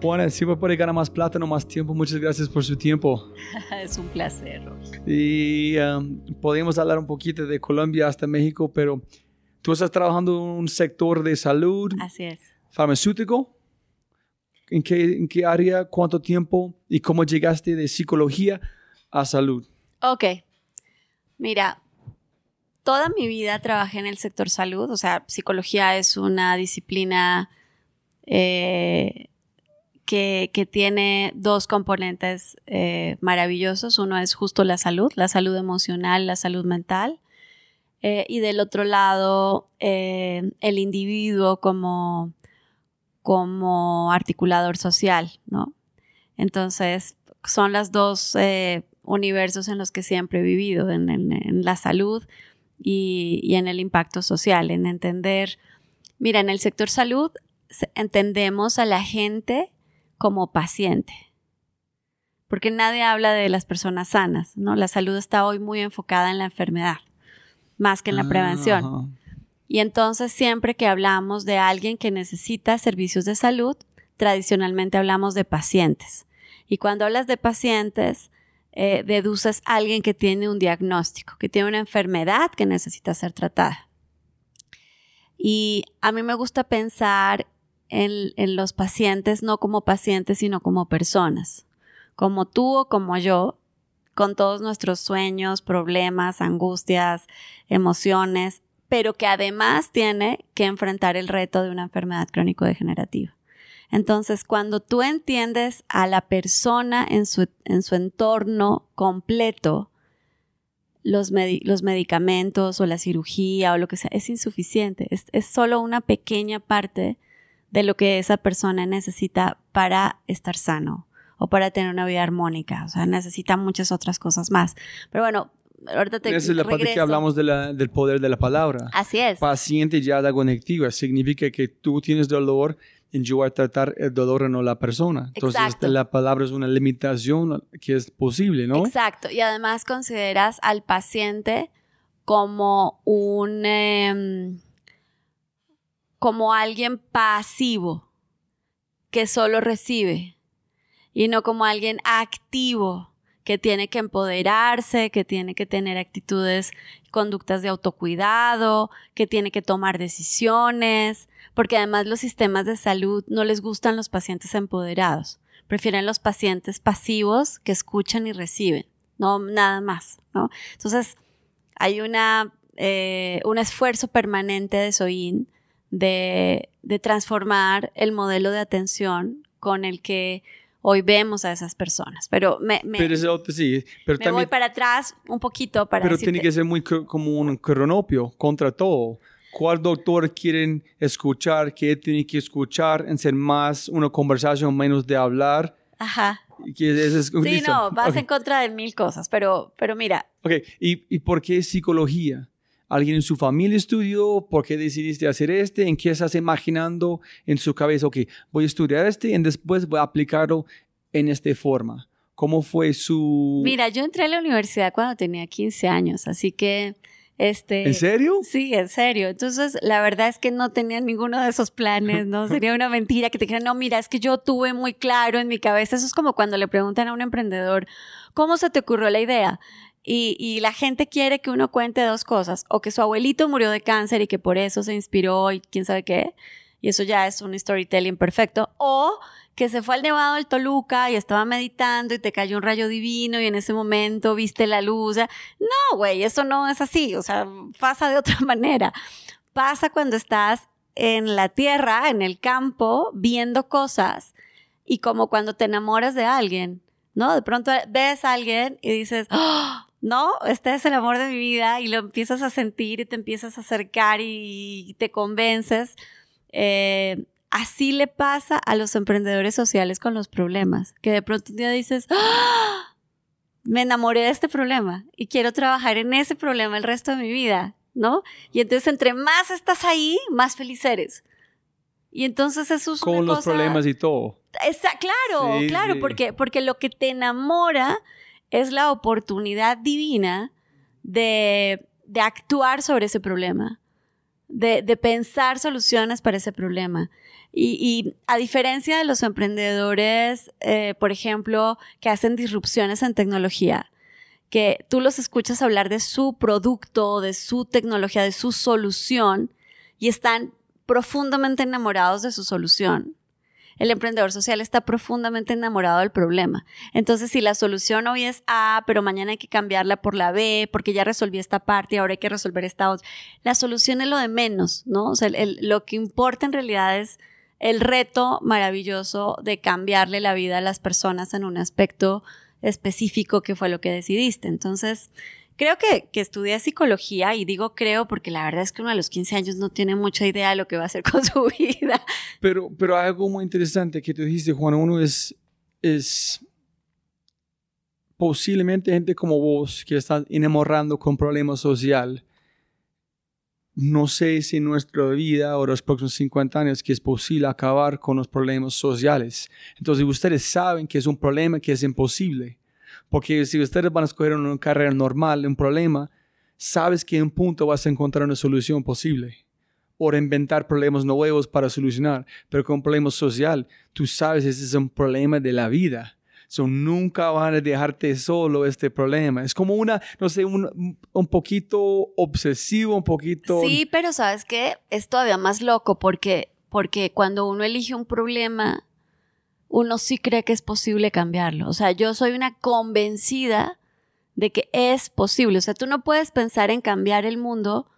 Juana, si poder ganar más plata, no más tiempo. Muchas gracias por su tiempo. es un placer. Y um, podemos hablar un poquito de Colombia hasta México, pero tú estás trabajando en un sector de salud. Así es. Farmacéutico. ¿En qué, ¿En qué área? ¿Cuánto tiempo? ¿Y cómo llegaste de psicología a salud? Ok. Mira, toda mi vida trabajé en el sector salud. O sea, psicología es una disciplina eh, que, tiene dos componentes eh, maravillosos. Uno es justo la salud, la salud emocional, la salud mental. Eh, y del otro lado, eh, el individuo como, como articulador social, ¿no? Entonces, son los dos universos en los que siempre he vivido, en, la salud y, en el impacto social, en entender, mira, en el sector salud entendemos a la gente como paciente. Porque nadie habla de las personas sanas, ¿no? La salud está hoy muy enfocada en la enfermedad, más que en la prevención. Y entonces siempre que hablamos de alguien que necesita servicios de salud, tradicionalmente hablamos de pacientes. Y cuando hablas de pacientes, eh, deduces a alguien que tiene un diagnóstico, que tiene una enfermedad que necesita ser tratada. Y a mí me gusta pensar en, los pacientes, no como pacientes, sino como personas, como tú o como yo, con todos nuestros sueños, problemas, angustias, emociones, pero que además tiene que enfrentar el reto de una enfermedad crónico-degenerativa. Entonces, cuando tú entiendes a la persona en su, en su entorno completo, los, los, medicamentos o la cirugía o lo que sea, es insuficiente. Es, es solo una pequeña parte de lo que esa persona necesita para estar sano o para tener una vida armónica. O sea, necesita muchas otras cosas más. Pero bueno, ahorita te Esa es la parte que hablamos del poder de la palabra. Así es. Paciente ya da conectiva. Significa que tú tienes dolor y yo voy a tratar el dolor no la persona. Entonces, la palabra es una limitación que es posible, ¿no? Exacto. Y además consideras al paciente como un... Em, como alguien pasivo que solo recibe y no como alguien activo que tiene que empoderarse, que tiene que tener actitudes, conductas de autocuidado, que tiene que tomar decisiones, porque además los sistemas de salud no les gustan los pacientes empoderados, prefieren los pacientes pasivos que escuchan y reciben, no nada más, ¿no? Entonces, hay una, eh, un esfuerzo permanente de SOIN de, transformar el modelo de atención con el que hoy vemos a esas personas. Pero me, me, sí, pero me voy para atrás un poquito para Pero tiene que ser muy como un cronopio contra todo. ¿Cuál doctor quieren escuchar? ¿Qué tiene que escuchar? En ser más una conversación, menos de hablar. Ajá. Es, sí, no, vas en contra de mil cosas, pero, pero mira. Ok, ¿Y, ¿y por qué psicología? Alguien en su familia estudió, por qué decidiste hacer este, en qué estás imaginando en su cabeza, ok, voy a estudiar este y después voy a aplicarlo en esta forma. ¿Cómo fue su...? Mira, yo entré a la universidad cuando tenía 15 años, así que... Este, ¿En serio? Sí, en serio. Entonces, la verdad es que no tenía ninguno de esos planes, ¿no? Sería una mentira que te dijeran, no, mira, es que yo tuve muy claro en mi cabeza. Eso es como cuando le preguntan a un emprendedor, ¿cómo se te ocurrió la idea? Y, la gente quiere que uno cuente dos cosas, o que su abuelito murió de cáncer y que por eso se inspiró y quién sabe qué, y eso ya es un storytelling perfecto, o que se fue al Nevado del Toluca y estaba meditando y te cayó un rayo divino y en ese momento viste la luz. No, güey, eso no es así, o sea, pasa de otra manera. Pasa cuando estás en la tierra, en el campo, viendo cosas y como cuando te enamoras de alguien, ¿no? De pronto ves a alguien y dices, ¡Oh! No, este es el amor de mi vida y lo empiezas a sentir y te empiezas a acercar y te convences. Eh, así le pasa a los emprendedores sociales con los problemas, que de pronto un día dices, ¡Ah! me enamoré de este problema y quiero trabajar en ese problema el resto de mi vida, ¿no? Y entonces entre más estás ahí, más feliz eres. Y entonces eso es Con los problemas y todo. claro, claro, Porque, porque lo que te enamora es la oportunidad divina de, de actuar sobre ese problema, de, de, pensar soluciones para ese problema. Y, a diferencia de los emprendedores, eh, por ejemplo, que hacen disrupciones en tecnología, que tú los escuchas hablar de su producto, de su tecnología, de su solución, y están profundamente enamorados de su solución. El emprendedor social está profundamente enamorado del problema. Entonces, si la solución hoy es A, pero mañana hay que cambiarla por la B, porque ya resolví esta parte y ahora hay que resolver esta otra, la solución es lo de menos, ¿no? O sea, lo que importa en realidad es el reto maravilloso de cambiarle la vida a las personas en un aspecto específico que fue lo que decidiste. Entonces, creo que, que estudié psicología y digo creo porque la verdad es que uno a los 15 años no tiene mucha idea de lo que va a hacer con su vida. Pero, pero hay algo muy interesante que tú dijiste, Juan. Uno es, es posiblemente gente como vos que está enamorando con problemas social no sé si en nuestra vida o los próximos 50 años que es posible acabar con los problemas sociales. Entonces ustedes saben que es un problema que es imposible. Porque si ustedes van a escoger una carrera normal, un problema, sabes que en un punto vas a encontrar una solución posible. O inventar problemas nuevos para solucionar. Pero con un problema social, tú sabes que ese es un problema de la vida So, nunca van a dejarte solo este problema. Es como una, no sé, un, un poquito obsesivo, un poquito... Sí, pero sabes qué? Es todavía más loco porque, porque cuando uno elige un problema, uno sí cree que es posible cambiarlo. O sea, yo soy una convencida de que es posible. O sea, tú no puedes pensar en cambiar el mundo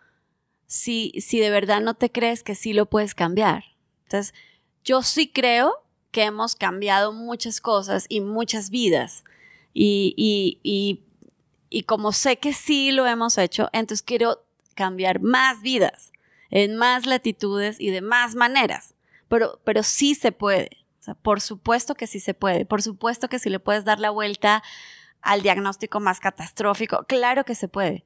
si, si de verdad no te crees que sí lo puedes cambiar. Entonces, yo sí creo que hemos cambiado muchas cosas y muchas vidas. Y, y, y, como sé que sí lo hemos hecho, entonces quiero cambiar más vidas, en más latitudes y de más maneras. Pero, pero sí se puede. O sea, por supuesto que sí se puede. Por supuesto que si le puedes dar la vuelta al diagnóstico más catastrófico, claro que se puede.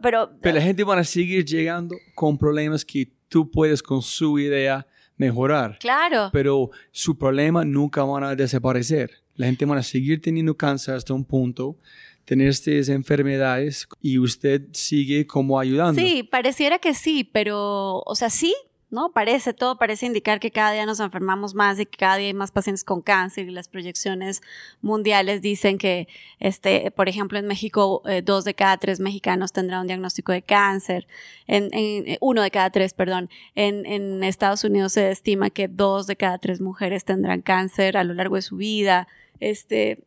pero, pero la gente va a seguir llegando con problemas que tú puedes con su idea mejorar. Claro. Pero su problema nunca van a desaparecer. La gente va a seguir teniendo cáncer hasta un punto, tener estas enfermedades y usted sigue como ayudando. Sí, pareciera que sí, pero, o sea, sí, ¿no? Parece, todo parece indicar que cada día nos enfermamos más y que cada día hay más pacientes con cáncer y las proyecciones mundiales dicen que, este, por ejemplo, en México, eh, dos de cada tres mexicanos tendrán un diagnóstico de cáncer, en, en, uno de cada tres, perdón, en, en Estados Unidos se estima que dos de cada tres mujeres tendrán cáncer a lo largo de su vida, este,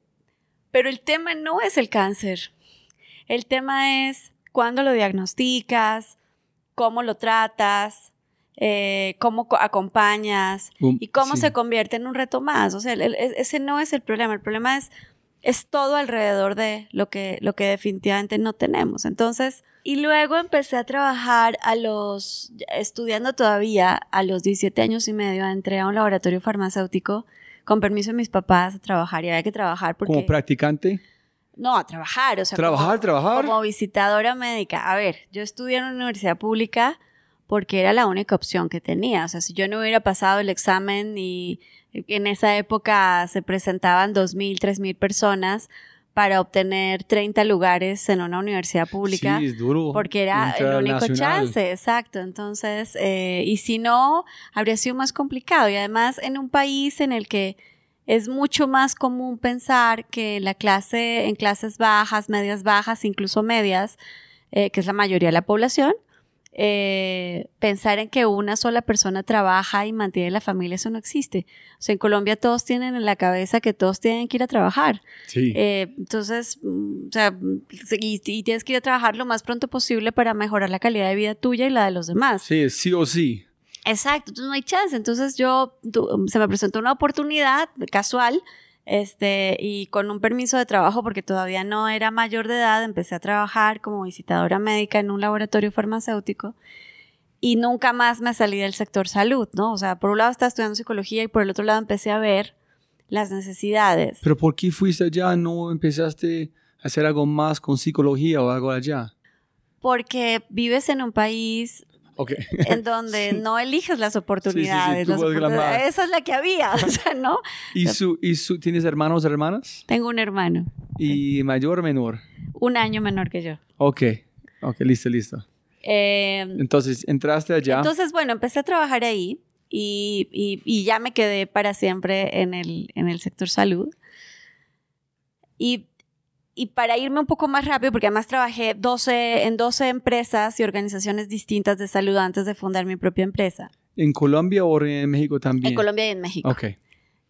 pero el tema no es el cáncer, el tema es cuándo lo diagnosticas, cómo lo tratas, eh, cómo acompañas y cómo se convierte en un reto más. O sea, ese no es el problema. El problema es, es todo alrededor de lo que, lo que definitivamente no tenemos. Entonces, y luego empecé a trabajar a los, estudiando todavía, a los 17 años y medio, entré a un laboratorio farmacéutico con permiso de mis papás a trabajar y había que trabajar porque... ¿Como practicante? No, a trabajar, o sea... ¿Trabajar, trabajar? Como visitadora médica. A ver, yo estudié en una universidad pública porque era la única opción que tenía. O sea, si yo no hubiera pasado el examen y en esa época se presentaban 2.000, 3.000 personas para obtener 30 lugares en una universidad pública. Sí, es duro. Porque era el único chance, exacto. Entonces, eh, y si no, habría sido más complicado. Y además, en un país en el que es mucho más común pensar que la clase, en clases bajas, medias bajas, incluso medias, eh, que es la mayoría de la población, eh, pensar en que una sola persona trabaja y mantiene la familia, eso no existe. O sea, en Colombia todos tienen en la cabeza que todos tienen que ir a trabajar. Sí. Eh, entonces, mm, o sea, y, y tienes que ir a trabajar lo más pronto posible para mejorar la calidad de vida tuya y la de los demás. Sí, sí o sí. Exacto, entonces no hay chance. Entonces yo, tu- se me presentó una oportunidad casual, este, y con un permiso de trabajo, porque todavía no era mayor de edad, empecé a trabajar como visitadora médica en un laboratorio farmacéutico y nunca más me salí del sector salud, ¿no? O sea, por un lado estaba estudiando psicología y por el otro lado empecé a ver las necesidades. Pero ¿por qué fuiste allá? ¿No empezaste a hacer algo más con psicología o algo allá? Porque vives en un país Ok. en donde no eliges las oportunidades. las puedes ganar. oportunidades- Esa es la que había, o sea, ¿no? ¿Y, su, y su, tienes hermanos o hermanas? Tengo un hermano, ¿Y mayor o menor? un año menor que yo. Ok. Ok, listo, listo. Eh, Entonces, entraste allá. entonces, bueno, empecé a trabajar ahí y, y- y ya me quedé para siempre en el, en el sector salud. Y, y para irme un poco más rápido, porque además trabajé 12, en 12 empresas y organizaciones distintas de salud antes de fundar mi propia empresa, ¿En Colombia o en México también? en Colombia y en México. Ok.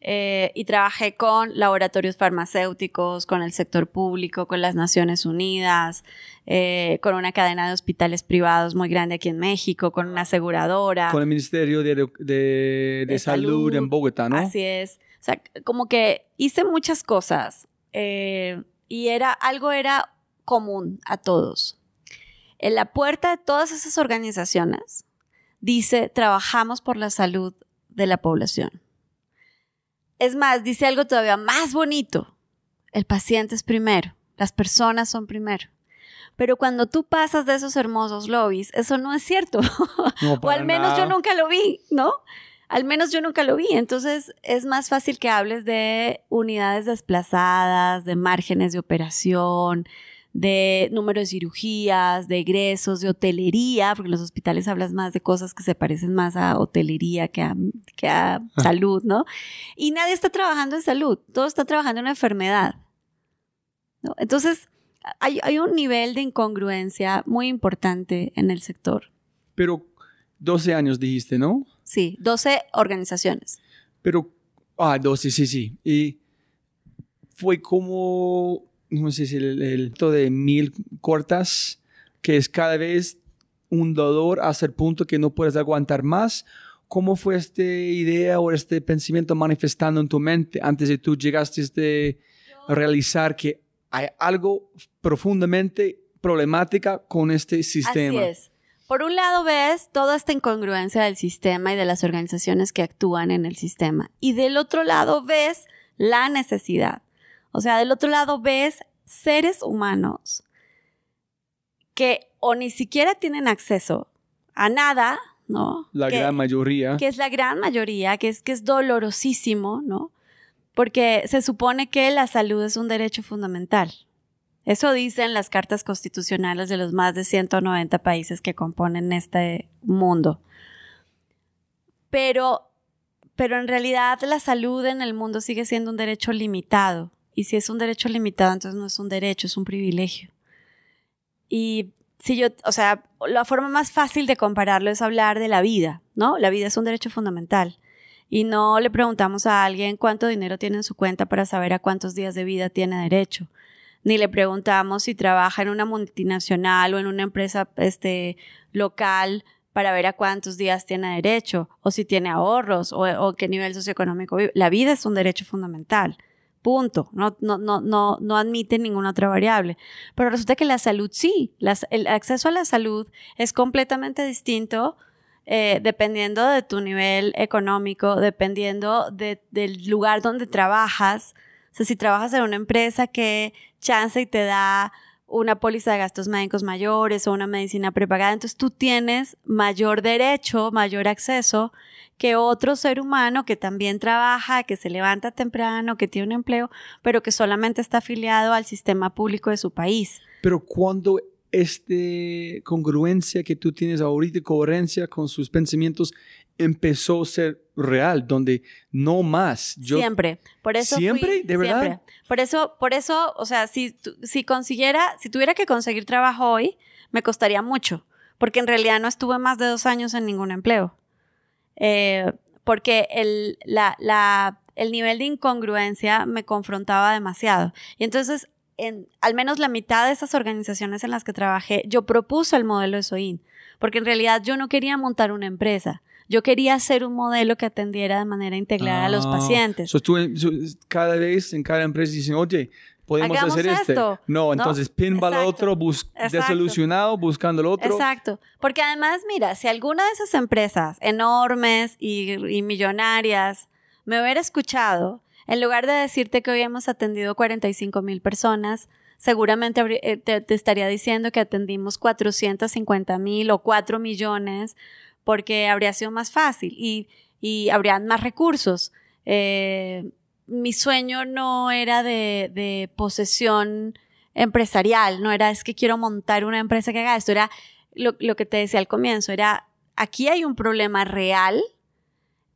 Eh, y trabajé con laboratorios farmacéuticos, con el sector público, con las Naciones Unidas, eh, con una cadena de hospitales privados muy grande aquí en México, con una aseguradora. Con el Ministerio de, de, de De salud, Salud. en Bogotá, ¿no? Así es. O sea, como que hice muchas cosas eh, y era, algo era común a todos. En la puerta de todas esas organizaciones dice, trabajamos por la salud de la población. Es más, dice algo todavía más bonito. El paciente es primero, las personas son primero. Pero cuando tú pasas de esos hermosos lobbies, eso no es cierto. No, O al menos yo nunca lo vi, ¿no? Al menos yo nunca lo vi. Entonces es más fácil que hables de unidades desplazadas, de márgenes de operación, de número de cirugías, de egresos, de hotelería, porque en los hospitales hablas más de cosas que se parecen más a hotelería que a, que a salud, ¿no? Y nadie está trabajando en salud, todo está trabajando en una enfermedad. ¿no? Entonces hay, hay un nivel de incongruencia muy importante en el sector. Pero 12 años dijiste, ¿no? Sí, 12 organizaciones. Pero, ah, 12, sí, sí. Y fue como, no sé si el, el to de mil cortas, que es cada vez un dolor hasta el punto que no puedes aguantar más. ¿Cómo fue esta idea o este pensamiento manifestando en tu mente antes de tú llegaste a este, realizar que hay algo profundamente problemática con este sistema? Así es. Por un lado ves toda esta incongruencia del sistema y de las organizaciones que actúan en el sistema. Y del otro lado ves la necesidad. O sea, del otro lado ves seres humanos que o ni siquiera tienen acceso a nada, ¿no? La Que- gran mayoría. que es la gran mayoría, que es que es dolorosísimo, ¿no? Porque se supone que la salud es un derecho fundamental. Eso dicen las cartas constitucionales de los más de 190 países que componen este mundo. Pero, pero en realidad la salud en el mundo sigue siendo un derecho limitado. Y si es un derecho limitado, entonces no es un derecho, es un privilegio. Y si yo, o sea, la forma más fácil de compararlo es hablar de la vida, ¿no? La vida es un derecho fundamental. Y no le preguntamos a alguien cuánto dinero tiene en su cuenta para saber a cuántos días de vida tiene derecho. Ni le preguntamos si trabaja en una multinacional o en una empresa este, local para ver a cuántos días tiene derecho, o si tiene ahorros, o, o qué nivel socioeconómico vive. La vida es un derecho fundamental. Punto. No, no, no, no, no admite ninguna otra variable. Pero resulta que la salud sí. El acceso a la salud es completamente distinto eh, dependiendo de tu nivel económico, dependiendo de- del lugar donde trabajas. O sea, si trabajas en una empresa que chance y te da una póliza de gastos médicos mayores o una medicina prepagada, entonces tú tienes mayor derecho, mayor acceso que otro ser humano que también trabaja, que se levanta temprano, que tiene un empleo, pero que solamente está afiliado al sistema público de su país. Pero cuando esta congruencia que tú tienes ahorita, coherencia con sus pensamientos, empezó a ser real, donde no más. Yo, siempre. Por eso fui- ¿Siempre? ¿De verdad? Siempre. Por eso, por eso, o sea, si, si consiguiera, si tuviera que conseguir trabajo hoy, me costaría mucho. porque en realidad no estuve más de dos años en ningún empleo. Eh, porque el, el nivel de incongruencia me confrontaba demasiado. Y entonces, en al menos la mitad de esas organizaciones en las que trabajé, yo propuse el modelo de SOIN, porque en realidad yo no quería montar una empresa. Yo quería hacer un modelo que atendiera de manera integral a los Ah, pacientes. so tú, so, cada vez en cada empresa dicen, oye, podemos Hagamos hacer este. esto. No, No, entonces pinba al exacto, otro, bus- exacto. desilusionado, buscando el otro. Exacto. Porque además, mira, si alguna de esas empresas enormes y, y millonarias me hubiera escuchado, en lugar de decirte que hoy hemos atendido 45 mil personas, seguramente eh, te, te estaría diciendo que atendimos 450 mil o 4 millones, porque habría sido más fácil y, y habrían más recursos. Eh, mi sueño no era de, de posesión empresarial, no era es que quiero montar una empresa que haga esto, era lo, lo que te decía al comienzo, era aquí hay un problema real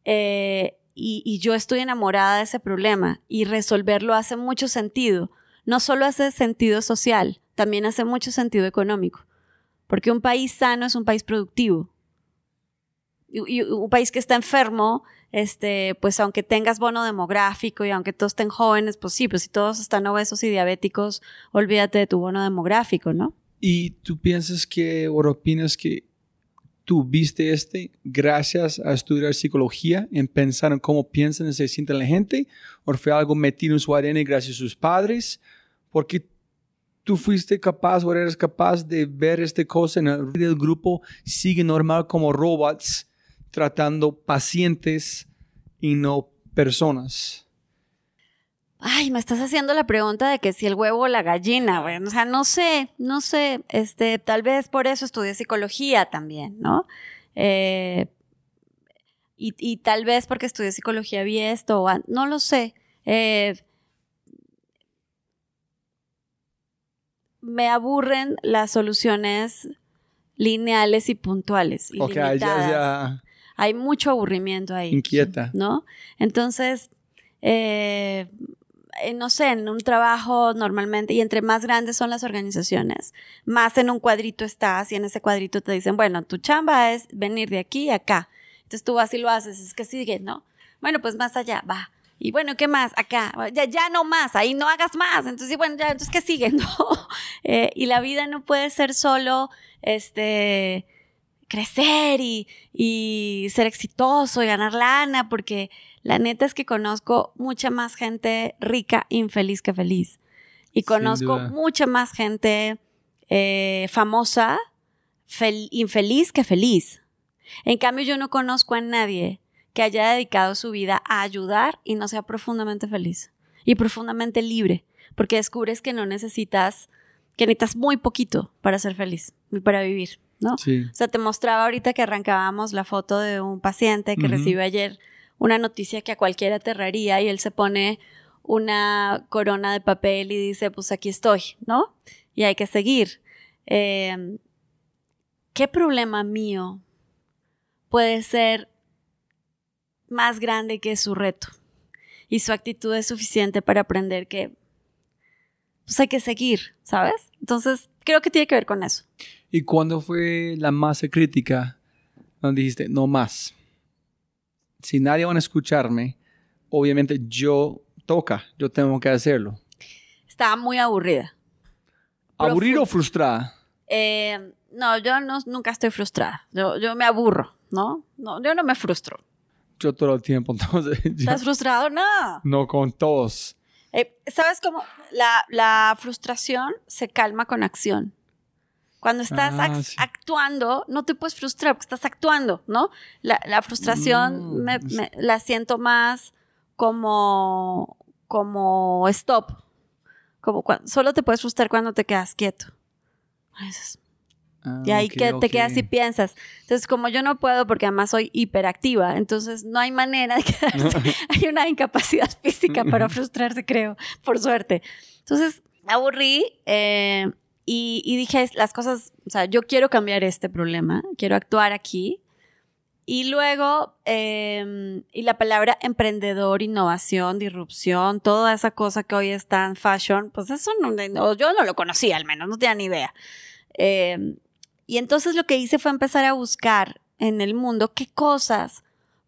eh, y, yo estoy enamorada de ese problema y resolverlo hace mucho sentido. No solo hace sentido social, también hace mucho sentido económico, porque un país sano es un país productivo. Y, y un país que está enfermo, este, pues aunque tengas bono demográfico y aunque todos estén jóvenes, pues sí, pues si todos están obesos y diabéticos, olvídate de tu bono demográfico, ¿no? ¿Y tú piensas que, o opinas que tú viste este gracias a estudiar psicología, en pensar en cómo piensan y se siente la gente? ¿O fue algo metido en su ADN gracias a sus padres? Porque tú fuiste capaz o eres capaz de ver esta cosa en el grupo, sigue normal como robots, tratando pacientes y no personas. Ay, me estás haciendo la pregunta de que si el huevo o la gallina, güey. O sea, no sé, no sé. Este, tal vez por eso estudié psicología también, ¿no? Eh, y, y tal vez porque estudié psicología vi esto, no lo sé. Eh, me aburren las soluciones lineales y puntuales. Y Ok, ya, limitadas ya. hay mucho aburrimiento ahí. Inquieta. ¿No? Entonces, eh, eh, no sé, en un trabajo normalmente, y entre más grandes son las organizaciones, más en un cuadrito estás y en ese cuadrito te dicen, bueno, tu chamba es venir de aquí a acá. Entonces tú vas y lo haces, es que sigue, ¿no? Bueno, pues más allá, va. Y bueno, ¿qué más? Acá, ya, ya no más, ahí no hagas más. Entonces, bueno, ya, entonces, ¿qué sigue? No. Eh, y la vida no puede ser solo, este, crecer y, y ser exitoso y ganar lana, porque la neta es que conozco mucha más gente rica, infeliz que feliz. Y conozco mucha más gente eh, famosa, fel- infeliz que feliz. En cambio, yo no conozco a nadie que haya dedicado su vida a ayudar y no sea profundamente feliz y profundamente libre, porque descubres que no necesitas, que necesitas muy poquito para ser feliz y para vivir, ¿no? Sí. O sea, te mostraba ahorita que arrancábamos la foto de un paciente que recibió ayer una noticia que a cualquiera aterraría y él se pone una corona de papel y dice, pues aquí estoy, ¿no? Y hay que seguir. Eh, ¿Qué problema mío puede ser más grande que su reto? Y su actitud es suficiente para aprender que pues hay que seguir, ¿sabes? Entonces, creo que tiene que ver con eso. ¿Y cuándo fue la masa crítica donde dijiste, no más? Si nadie va a escucharme, obviamente yo toca, yo tengo que hacerlo. Estaba muy aburrida. ¿Aburrido o frustrada? Eh, no, yo no, nunca estoy frustrada. Yo, yo me aburro, ¿no? ¿no? Yo no me frustro. Yo todo el tiempo, entonces yo- ¿Estás frustrado? No. no con todos. Eh, ¿Sabes cómo? La, la frustración se calma con acción. Cuando estás Ah, ac- sí. actuando, no te puedes frustrar porque estás actuando, ¿no? La, la frustración Mm, me- me- la siento más como, como stop. Como cuan- solo te puedes frustrar cuando te quedas quieto. Eso es- Ah, Y ahí ok, que te ok. quedas y piensas. Entonces, como yo no puedo porque además soy hiperactiva, entonces no hay manera de quedarse. hay una incapacidad física para frustrarse, creo, por suerte. Entonces, aburrí eh, y, y dije las cosas, o sea, yo quiero cambiar este problema, quiero actuar aquí. Y luego, eh, y la palabra emprendedor, innovación, disrupción, toda esa cosa que hoy es tan fashion, pues eso no- yo no lo conocía al menos, no tenía ni idea. Eh, Y entonces lo que hice fue empezar a buscar en el mundo qué cosas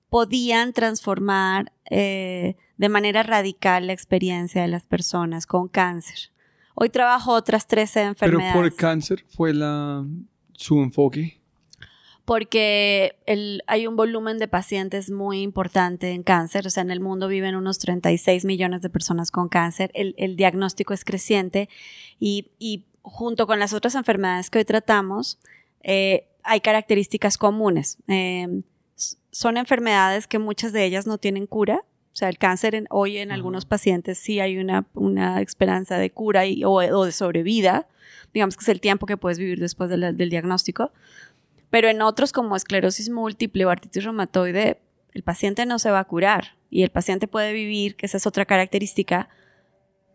podían transformar eh, de manera radical la experiencia de las personas con cáncer. Hoy trabajo otras 13 enfermedades. Pero por cáncer fue la, su enfoque. Porque hay un volumen de pacientes muy importante en cáncer. O sea, en el mundo viven unos 36 millones de personas con cáncer. El, diagnóstico es creciente y, junto con las otras enfermedades que hoy tratamos, eh, hay características comunes. Em, son enfermedades que muchas de ellas no tienen cura. O sea, el cáncer hoy en algunos pacientes sí hay una, esperanza de cura o, de sobrevida. Digamos que es el tiempo que puedes vivir después del diagnóstico. Pero en otros como esclerosis múltiple o artritis reumatoide, el paciente no se va a curar y el paciente puede vivir, que esa es otra característica,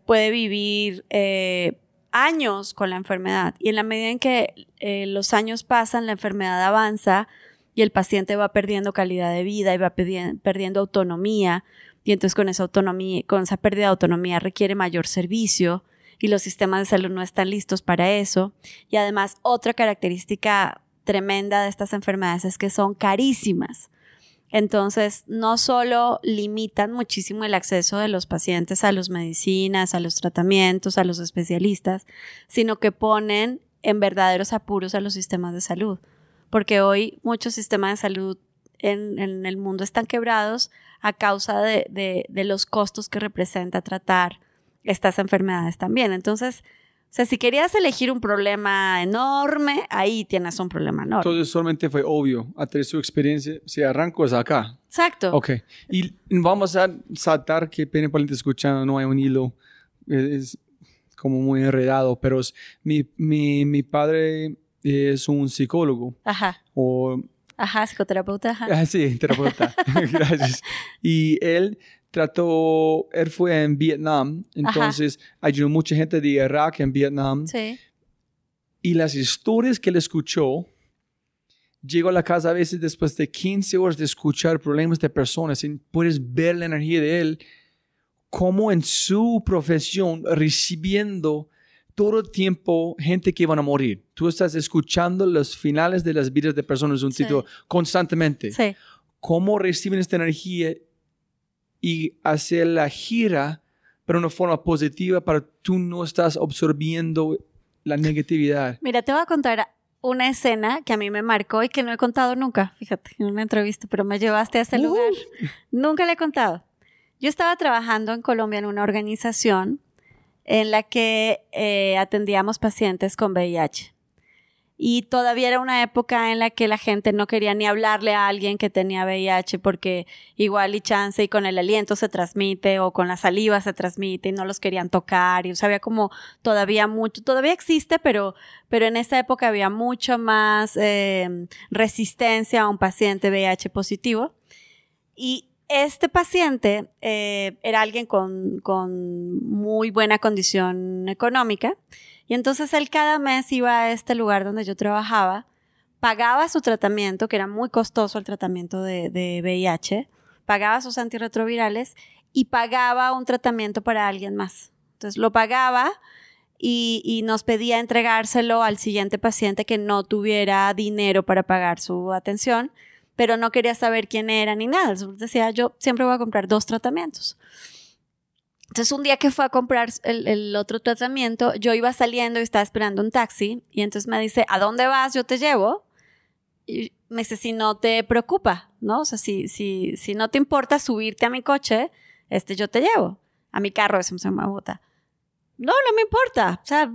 puede vivir eh, años con la enfermedad y en la medida en que eh, los años pasan, la enfermedad avanza y el paciente va perdiendo calidad de vida y va perdiendo autonomía y entonces con esa autonomía, con esa pérdida de autonomía requiere mayor servicio y los sistemas de salud no están listos para eso. Y además otra característica tremenda de estas enfermedades es que son carísimas. Entonces, no solo limitan muchísimo el acceso de los pacientes a las medicinas, a los tratamientos, a los especialistas, sino que ponen en verdaderos apuros a los sistemas de salud. Porque hoy muchos sistemas de salud en, el mundo están quebrados a causa de, de los costos que representa tratar estas enfermedades también. Entonces, o sea, si querías elegir un problema enorme, ahí tienes un problema enorme. Entonces solamente fue obvio, a tener su experiencia, si arranco es acá. Exacto. Ok. Y vamos a saltar, que para el escuchando, no hay un hilo, es como muy enredado, pero mi, mi, mi padre es un psicólogo. Ajá. O, Ajá, psicoterapeuta. Ajá. Ah, sí, terapeuta. Gracias. Y él trató, él fue en Vietnam, entonces ayudó mucha gente de Irak en Vietnam. Sí. Y las historias que él escuchó, llegó a la casa a veces después de 15 horas de escuchar problemas de personas y puedes ver la energía de él, como en su profesión recibiendo todo el tiempo gente que van a morir. Tú estás escuchando los finales de las vidas de personas un título constantemente. Sí. ¿Cómo reciben esta energía y hacer la gira, pero de una forma positiva para tú no estás absorbiendo la negatividad. Mira, te voy a contar una escena que a mí me marcó y que no he contado nunca, fíjate, en una entrevista, pero me llevaste a ese uh. lugar. Nunca le he contado. Yo estaba trabajando en Colombia en una organización en la que eh, atendíamos pacientes con VIH y todavía era una época en la que la gente no quería ni hablarle a alguien que tenía VIH porque igual y chance y con el aliento se transmite o con la saliva se transmite y no los querían tocar y o sea, había como todavía mucho, todavía existe, pero, pero en esa época había mucho más eh, resistencia a un paciente VIH positivo. Y este paciente eh, era alguien con, con muy buena condición económica y entonces él cada mes iba a este lugar donde yo trabajaba, pagaba su tratamiento, que era muy costoso el tratamiento de, VIH, pagaba sus antirretrovirales y pagaba un tratamiento para alguien más. Entonces lo pagaba y, nos pedía entregárselo al siguiente paciente que no tuviera dinero para pagar su atención, pero no quería saber quién era ni nada. decía, yo siempre voy a comprar dos tratamientos. Entonces, un día que fue a comprar el, otro tratamiento, yo iba saliendo y estaba esperando un taxi. Y entonces me dice, ¿a dónde vas? Yo te llevo. Y me dice, si no te preocupa, ¿no? O sea, si, si, si no te importa subirte a mi coche, este, yo te llevo. A mi carro, eso se llama bota. No, no me importa. O sea,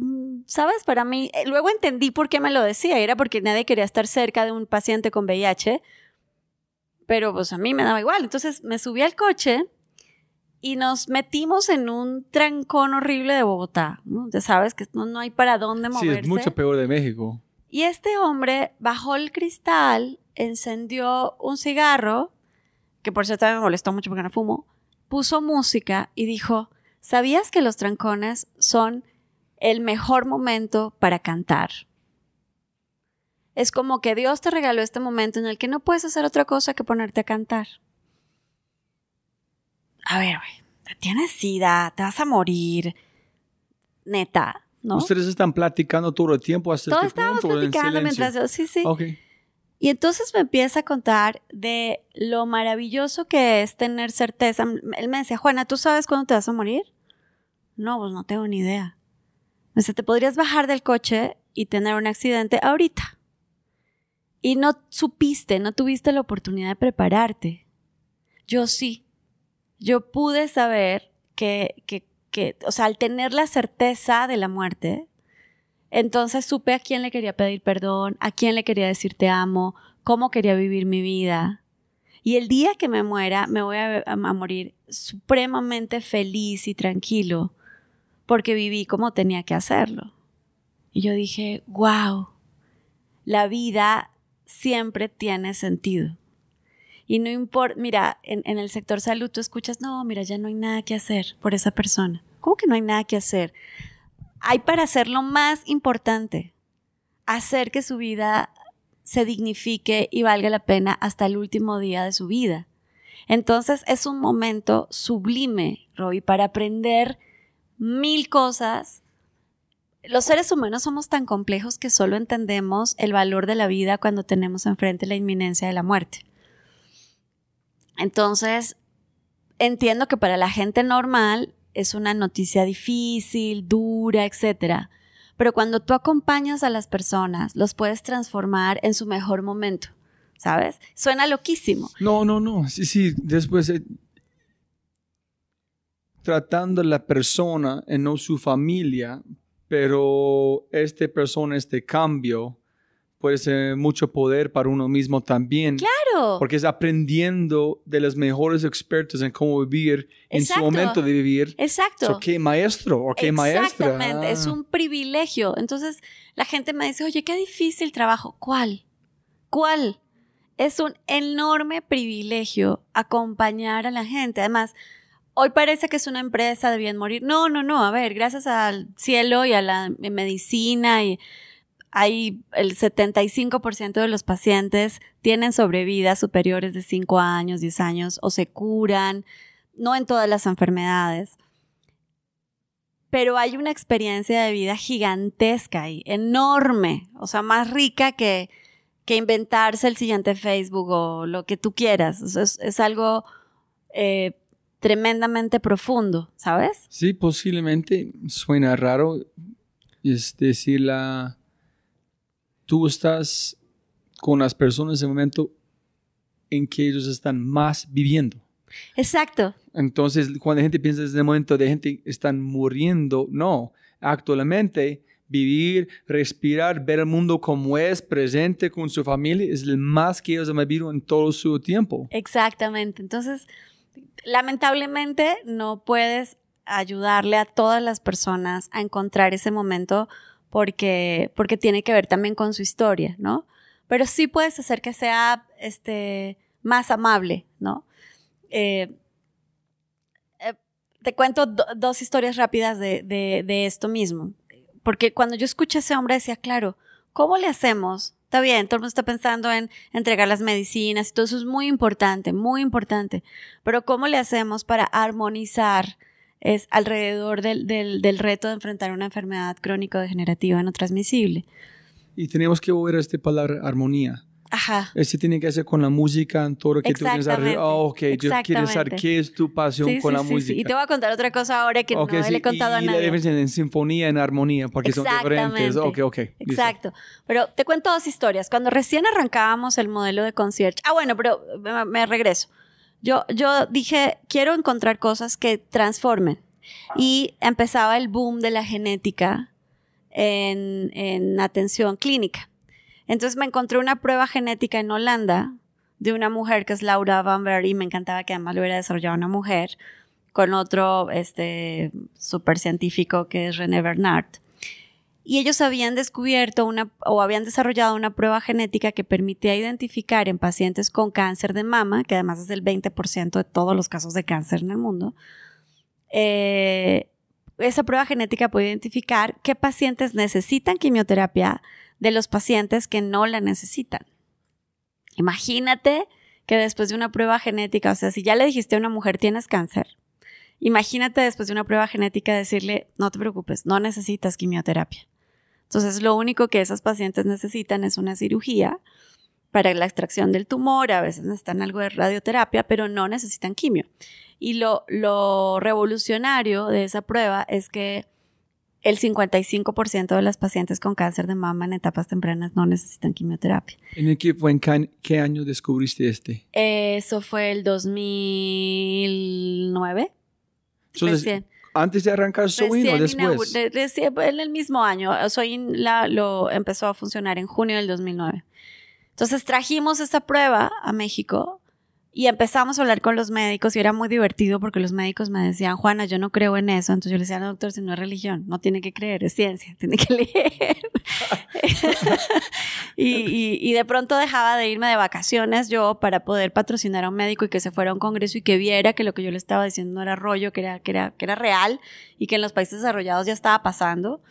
¿sabes? Para mí, eh, luego entendí por qué me lo decía. Era porque nadie quería estar cerca de un paciente con VIH. Pero pues a mí me daba igual. Entonces me subí al coche y nos metimos en un trancón horrible de Bogotá. ¿no? Ya sabes que no, no hay para dónde moverse. Sí, es mucho peor de México. Y este hombre bajó el cristal, encendió un cigarro, que por cierto me molestó mucho porque no fumo, puso música y dijo, ¿sabías que los trancones son el mejor momento para cantar? Es como que Dios te regaló este momento en el que no puedes hacer otra cosa que ponerte a cantar a ver, güey, tienes sida, te vas a morir. Neta, ¿no? Ustedes están platicando todo el tiempo hasta Todos este estábamos punto, en platicando silencio? mientras yo, sí, sí. Ok. Y entonces me empieza a contar de lo maravilloso que es tener certeza. Él me decía, Juana, ¿tú sabes cuándo te vas a morir? No, pues no tengo ni idea. Me dice, te podrías bajar del coche y tener un accidente ahorita. Y no supiste, no tuviste la oportunidad de prepararte. Yo sí. Yo pude saber que, que, que, o sea, al tener la certeza de la muerte, entonces supe a quién le quería pedir perdón, a quién le quería decir te amo, cómo quería vivir mi vida. Y el día que me muera, me voy a, a morir supremamente feliz y tranquilo, porque viví como tenía que hacerlo. Y yo dije, wow, la vida siempre tiene sentido. Y no importa, mira, en, el sector salud tú escuchas, no, mira, ya no hay nada que hacer por esa persona. ¿Cómo que no hay nada que hacer? Hay para hacer lo más importante, hacer que su vida se dignifique y valga la pena hasta el último día de su vida. Entonces es un momento sublime, Robbie, para aprender mil cosas. Los seres humanos somos tan complejos que solo entendemos el valor de la vida cuando tenemos enfrente la inminencia de la muerte. Entonces, entiendo que para la gente normal es una noticia difícil, dura, etc. Pero cuando tú acompañas a las personas, los puedes transformar en su mejor momento, ¿sabes? Suena loquísimo. No, no, no. Sí, sí. Después, eh, tratando a la persona y no su familia, pero esta persona, este cambio, puede ser mucho poder para uno mismo también. Claro. Porque es aprendiendo de los mejores expertos en cómo vivir en su momento de vivir. Exacto. So, ¿Qué maestro o qué maestra? Exactamente, es un privilegio. Entonces la gente me dice, oye, qué difícil trabajo. ¿Cuál? ¿Cuál? Es un enorme privilegio acompañar a la gente. Además, hoy parece que es una empresa, debían morir. No, no, no. A ver, gracias al cielo y a la medicina y hay el 75% de los pacientes tienen sobrevidas superiores de 5 años, 10 años o se curan, no en todas las enfermedades. Pero hay una experiencia de vida gigantesca ahí, enorme, o sea, más rica que, que inventarse el siguiente Facebook o lo que tú quieras. Es, algo eh, tremendamente profundo, ¿sabes? Sí, posiblemente suena raro. Es decir, la tú estás con las personas en el momento en que ellos están más viviendo. Exacto. Entonces, cuando la gente piensa en el momento de gente están muriendo, no, actualmente vivir, respirar, ver el mundo como es, presente con su familia, es el más que ellos han vivido en todo su tiempo. Exactamente. Entonces, lamentablemente no puedes ayudarle a todas las personas a encontrar ese momento porque, porque tiene que ver también con su historia, ¿no? Pero sí puedes hacer que sea este, más amable, ¿no? Eh, eh, te cuento do, dos historias rápidas de, de, de, esto mismo. Porque cuando yo escuché a ese hombre decía, claro, ¿cómo le hacemos? Está bien, todo el mundo está pensando en entregar las medicinas y todo eso es muy importante, muy importante. Pero ¿cómo le hacemos para armonizar es alrededor del, del, del, reto de enfrentar una enfermedad crónico-degenerativa no transmisible. Y tenemos que volver a esta palabra armonía. Ajá. Este tiene que hacer con la música, en todo lo que tú tienes arriba. Oh, ok, yo quiero saber qué es tu pasión sí, con sí, la sí, música. Sí. Y te voy a contar otra cosa ahora que okay, no le he contado y, a y nadie. la diferencia en sinfonía y armonía, porque son diferentes. Ok, ok. Exacto. Pero te cuento dos historias. Cuando recién arrancábamos el modelo de concierge. Ah, bueno, pero me, me regreso. Yo, yo dije, quiero encontrar cosas que transformen. Y empezaba el boom de la genética en, en, atención clínica. Entonces me encontré una prueba genética en Holanda de una mujer que es Laura Van Berry, me encantaba que además lo hubiera desarrollado una mujer, con otro este, super científico que es René Bernard. Y ellos habían descubierto una, o habían desarrollado una prueba genética que permitía identificar en pacientes con cáncer de mama, que además es el 20% de todos los casos de cáncer en el mundo, eh, esa prueba genética puede identificar qué pacientes necesitan quimioterapia de los pacientes que no la necesitan. Imagínate que después de una prueba genética, o sea, si ya le dijiste a una mujer tienes cáncer imagínate después de una prueba genética decirle, no te preocupes, no necesitas quimioterapia. Entonces, lo único que esas pacientes necesitan es una cirugía para la extracción del tumor, a veces necesitan algo de radioterapia, pero no necesitan quimio. Y lo, lo revolucionario de esa prueba es que el 55% de las pacientes con cáncer de mama en etapas tempranas no necesitan quimioterapia. ¿En qué, fue, en qué año descubriste este? Eso fue el 2009. recién. ¿Antes de arrancar Soin o después? Recién, en el mismo año. La, lo empezó a funcionar en junio del 2009. Entonces trajimos esa prueba a México y empezamos a hablar con los médicos y era muy divertido porque los médicos me decían, Juana, yo no creo en eso. Entonces yo le decía, no, doctor, si no es religión, no tiene que creer, es ciencia, tiene que leer. y, y, de pronto dejaba de irme de vacaciones yo para poder patrocinar a un médico y que se fuera a un congreso y que viera que lo que yo le estaba diciendo no era rollo, que era, que era, que era real y que en los países desarrollados ya estaba pasando.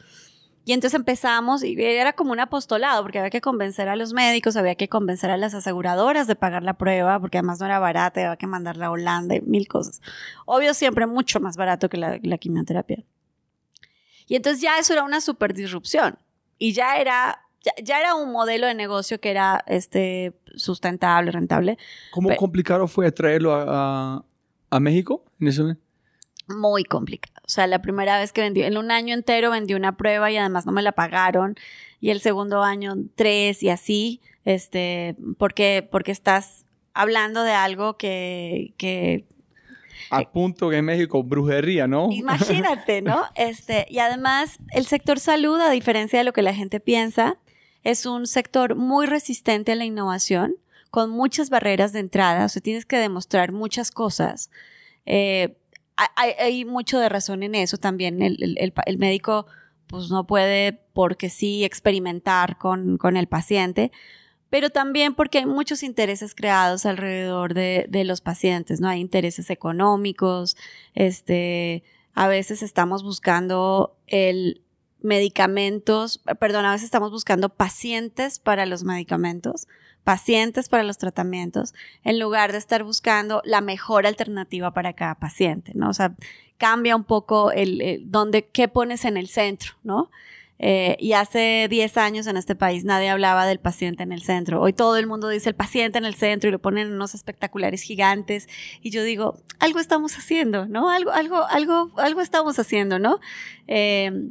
Y entonces empezamos y era como un apostolado, porque había que convencer a los médicos, había que convencer a las aseguradoras de pagar la prueba, porque además no era barata, había que mandarla a Holanda y mil cosas. Obvio, siempre mucho más barato que la, quimioterapia. Y entonces ya eso era una super disrupción. Y ya era, ya, era un modelo de negocio que era este, sustentable, rentable. ¿Cómo complicado fue traerlo a, a, México en ese momento? Muy complicado. O sea, la primera vez que vendí, en un año entero vendí una prueba y además no me la pagaron. Y el segundo año tres y así, este, porque, porque estás hablando de algo que, que a punto que en México brujería, ¿no? Imagínate, ¿no? Este, y además, el sector salud, a diferencia de lo que la gente piensa, es un sector muy resistente a la innovación, con muchas barreras de entrada, o sea, tienes que demostrar muchas cosas. Eh, hay, mucho de razón en eso también. El, médico pues no puede porque sí experimentar con, el paciente, pero también porque hay muchos intereses creados alrededor de, los pacientes, ¿no? Hay intereses económicos, este, a veces estamos buscando el medicamentos, perdón, a veces estamos buscando pacientes para los medicamentos pacientes para los tratamientos en lugar de estar buscando la mejor alternativa para cada paciente, ¿no? O sea, cambia un poco el, dónde, qué pones en el centro, ¿no? Eh, y hace 10 años en este país nadie hablaba del paciente en el centro. Hoy todo el mundo dice el paciente en el centro y lo ponen en unos espectaculares gigantes. Y yo digo, algo estamos haciendo, ¿no? Algo, algo, algo, algo estamos haciendo, ¿no? Eh,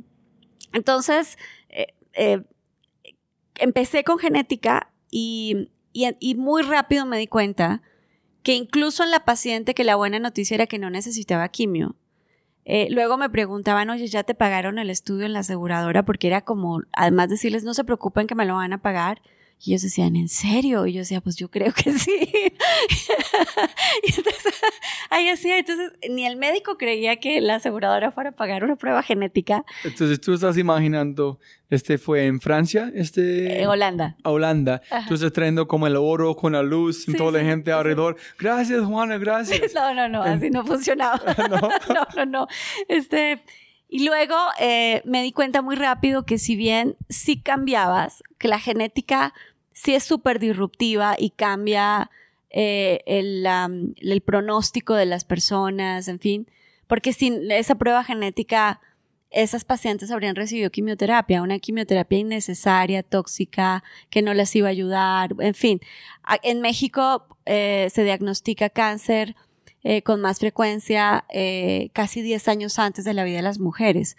entonces, eh, empecé con genética y, muy rápido me di cuenta que incluso en la paciente que la buena noticia era que no necesitaba quimio, eh, luego me preguntaban, oye, ¿ya te pagaron el estudio en la aseguradora? Porque era como, además decirles, no se preocupen que me lo van a pagar. Y ellos decían, ¿en serio? Y yo decía, pues yo creo que sí. y entonces, ahí decía, entonces, ni el médico creía que la aseguradora fuera a pagar una prueba genética. Entonces, tú estás imaginando, este fue en Francia, este... Eh, Holanda. A Holanda. Tú estás trayendo como el oro con la luz y toda la gente alrededor. Gracias, Juana, gracias. no, no, no, así no funcionaba. ¿No? no, no, no. Este... Y luego eh, me di cuenta muy rápido que si bien sí cambiabas, que la genética sí es súper disruptiva y cambia eh, el, el, pronóstico de las personas, en fin, porque sin esa prueba genética, esas pacientes habrían recibido quimioterapia, una quimioterapia innecesaria, tóxica, que no les iba a ayudar, en fin. En México eh, se diagnostica cáncer eh, con más frecuencia eh, casi 10 años antes de la vida de las mujeres.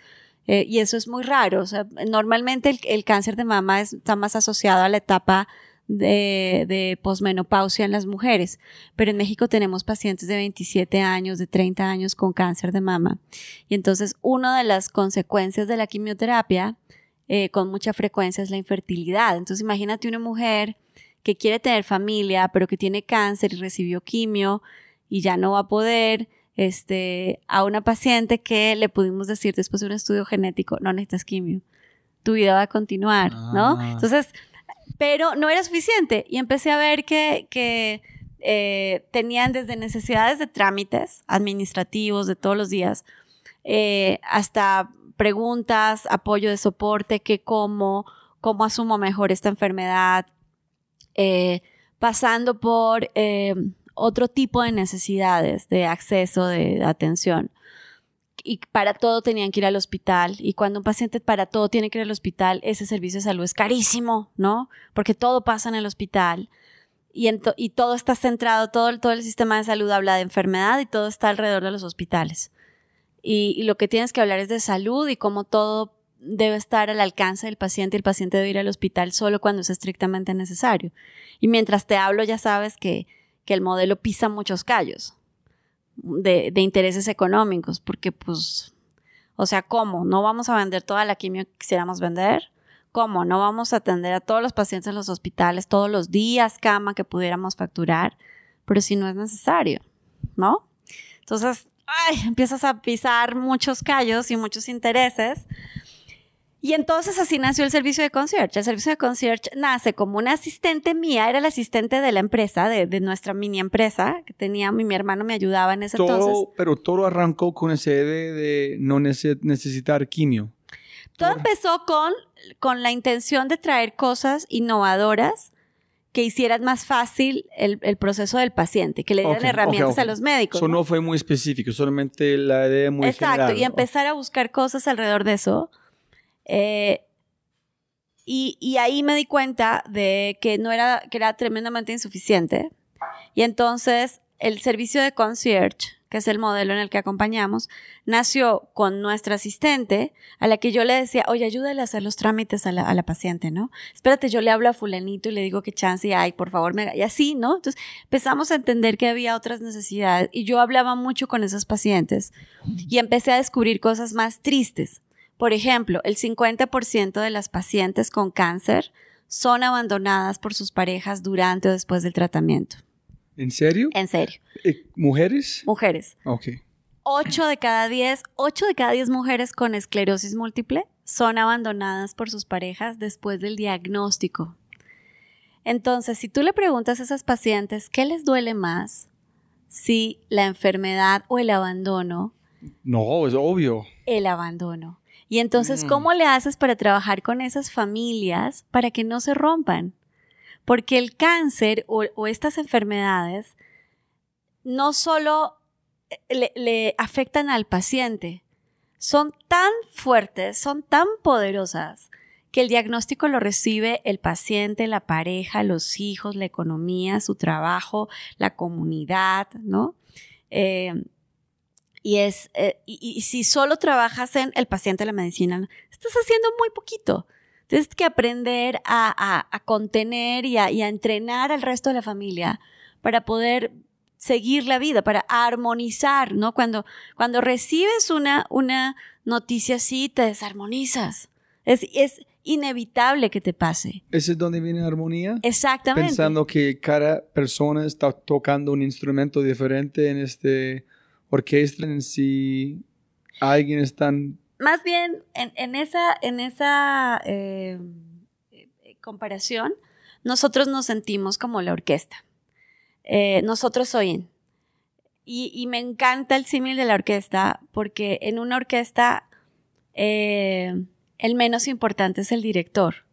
Eh, y eso es muy raro. O sea, normalmente el, cáncer de mama está más asociado a la etapa de, de, posmenopausia en las mujeres, pero en México tenemos pacientes de 27 años, de 30 años con cáncer de mama. Y entonces una de las consecuencias de la quimioterapia con mucha frecuencia es la infertilidad. Entonces imagínate una mujer que quiere tener familia, pero que tiene cáncer y recibió quimio, y ya no va a poder, este, a una paciente que le pudimos decir después de un estudio genético, no necesitas quimio, tu vida va a continuar, ¿no? Ah. Entonces, pero no era suficiente y empecé a ver que, que eh, tenían desde necesidades de trámites administrativos de todos los días, eh, hasta preguntas, apoyo de soporte, que cómo, cómo asumo mejor esta enfermedad, eh, pasando por otro tipo de necesidades de acceso, de, atención. Y para todo tenían que ir al hospital. Y cuando un paciente para todo tiene que ir al hospital, ese servicio de salud es carísimo, ¿no? Porque todo pasa en el hospital. Y, todo está centrado, todo, todo el sistema de salud habla de enfermedad y todo está alrededor de los hospitales. Y, y lo que tienes que hablar es de salud y cómo todo debe estar al alcance del paciente y el paciente debe ir al hospital solo cuando es estrictamente necesario. Y mientras te hablo ya sabes que, que el modelo pisa muchos callos de, intereses económicos, porque pues, o sea, ¿cómo? ¿No vamos a vender toda la quimio que quisiéramos vender? ¿Cómo? ¿No vamos a atender a todos los pacientes en los hospitales todos los días, cama que pudiéramos facturar? Pero si no es necesario, ¿no? Entonces, ay, empiezas a pisar muchos callos y muchos intereses y entonces así nació el servicio de concierge. El servicio de concierge nace como una asistente mía, era la asistente de la empresa, de, de nuestra mini empresa que tenía, mi, mi, hermano me ayudaba en ese todo, entonces. Pero todo arrancó con ese de, de no necesitar quimio. Todo empezó con, con la intención de traer cosas innovadoras que hicieran más fácil el, el proceso del paciente, que le dieran okay, herramientas okay, okay. a los médicos. Eso ¿no? no fue muy específico, solamente la idea muy Exacto, general. y empezar a buscar cosas alrededor de eso eh, y, ahí me di cuenta de que no era, que era tremendamente insuficiente. Y entonces el servicio de concierge, que es el modelo en el que acompañamos, nació con nuestra asistente, a la que yo le decía, oye, ayúdale a hacer los trámites a la, paciente, ¿no? Espérate, yo le hablo a fulanito y le digo qué chance hay, por favor, me... y así, ¿no? Entonces empezamos a entender que había otras necesidades y yo hablaba mucho con esos pacientes y empecé a descubrir cosas más tristes por ejemplo, el 50% de las pacientes con cáncer son abandonadas por sus parejas durante o después del tratamiento. ¿En serio? En serio. ¿Mujeres? Mujeres. Ok. 8 de cada 10, 8 de cada 10 mujeres con esclerosis múltiple son abandonadas por sus parejas después del diagnóstico. Entonces, si tú le preguntas a esas pacientes qué les duele más, si la enfermedad o el abandono. No, es obvio. El abandono. Y entonces, mm. ¿cómo le haces para trabajar con esas familias para que no se rompan? Porque el cáncer o, o estas enfermedades no solo eh, le, le, afectan al paciente, son tan fuertes, son tan poderosas, que el diagnóstico lo recibe el paciente, la pareja, los hijos, la economía, su trabajo, la comunidad, ¿no? Eh, y es, eh, y, y, si solo trabajas en el paciente de la medicina, estás haciendo muy poquito. Tienes que aprender a, a, a contener y a, y a, entrenar al resto de la familia para poder seguir la vida, para armonizar, ¿no? Cuando, cuando recibes una, una noticia así, te desarmonizas. Es, es inevitable que te pase. ¿Ese es donde viene la armonía? Exactamente. Pensando que cada persona está tocando un instrumento diferente en este orquesta en si alguien está... Más bien, en, en esa, en esa eh, comparación, nosotros nos sentimos como la orquesta. Eh, nosotros oyen. Y, y, me encanta el símil de la orquesta porque en una orquesta eh, el menos importante es el director.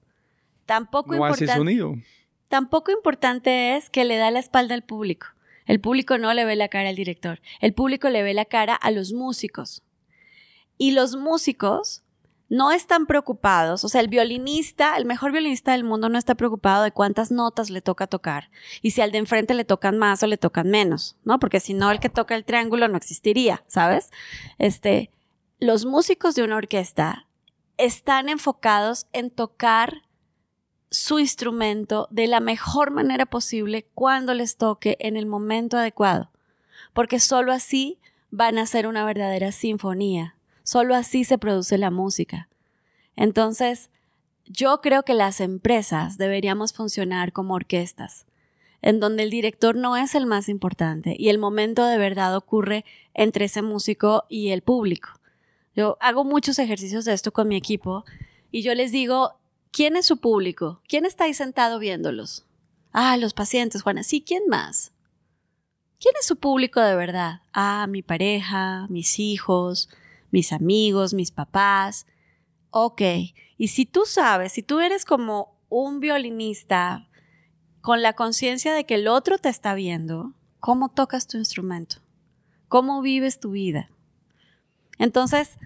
Tampoco, no sonido. tampoco importante es que le da la espalda al público. El público no le ve la cara al director, el público le ve la cara a los músicos. Y los músicos no están preocupados, o sea, el violinista, el mejor violinista del mundo no está preocupado de cuántas notas le toca tocar y si al de enfrente le tocan más o le tocan menos, ¿no? Porque si no, el que toca el triángulo no existiría, ¿sabes? Este, los músicos de una orquesta están enfocados en tocar su instrumento de la mejor manera posible cuando les toque en el momento adecuado, porque solo así van a ser una verdadera sinfonía, solo así se produce la música. Entonces, yo creo que las empresas deberíamos funcionar como orquestas, en donde el director no es el más importante y el momento de verdad ocurre entre ese músico y el público. Yo hago muchos ejercicios de esto con mi equipo y yo les digo, ¿Quién es su público? ¿Quién está ahí sentado viéndolos? Ah, los pacientes, Juana. Sí, ¿quién más? ¿Quién es su público de verdad? Ah, mi pareja, mis hijos, mis amigos, mis papás. Ok. Y si tú sabes, si tú eres como un violinista con la conciencia de que el otro te está viendo, ¿cómo tocas tu instrumento? ¿Cómo vives tu vida? Entonces,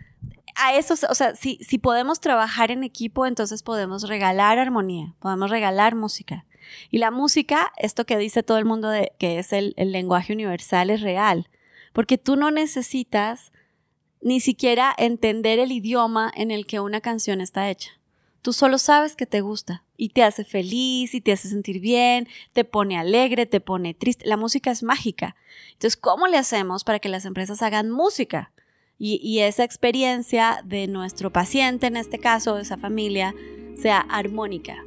a eso, o sea, si, si podemos trabajar en equipo, entonces podemos regalar armonía, podemos regalar música. Y la música, esto que dice todo el mundo de que es el, el lenguaje universal, es real, porque tú no necesitas ni siquiera entender el idioma en el que una canción está hecha. Tú solo sabes que te gusta y te hace feliz y te hace sentir bien, te pone alegre, te pone triste. La música es mágica. Entonces, ¿cómo le hacemos para que las empresas hagan música? Y, esa experiencia de nuestro paciente, en este caso, de esa familia, sea armónica.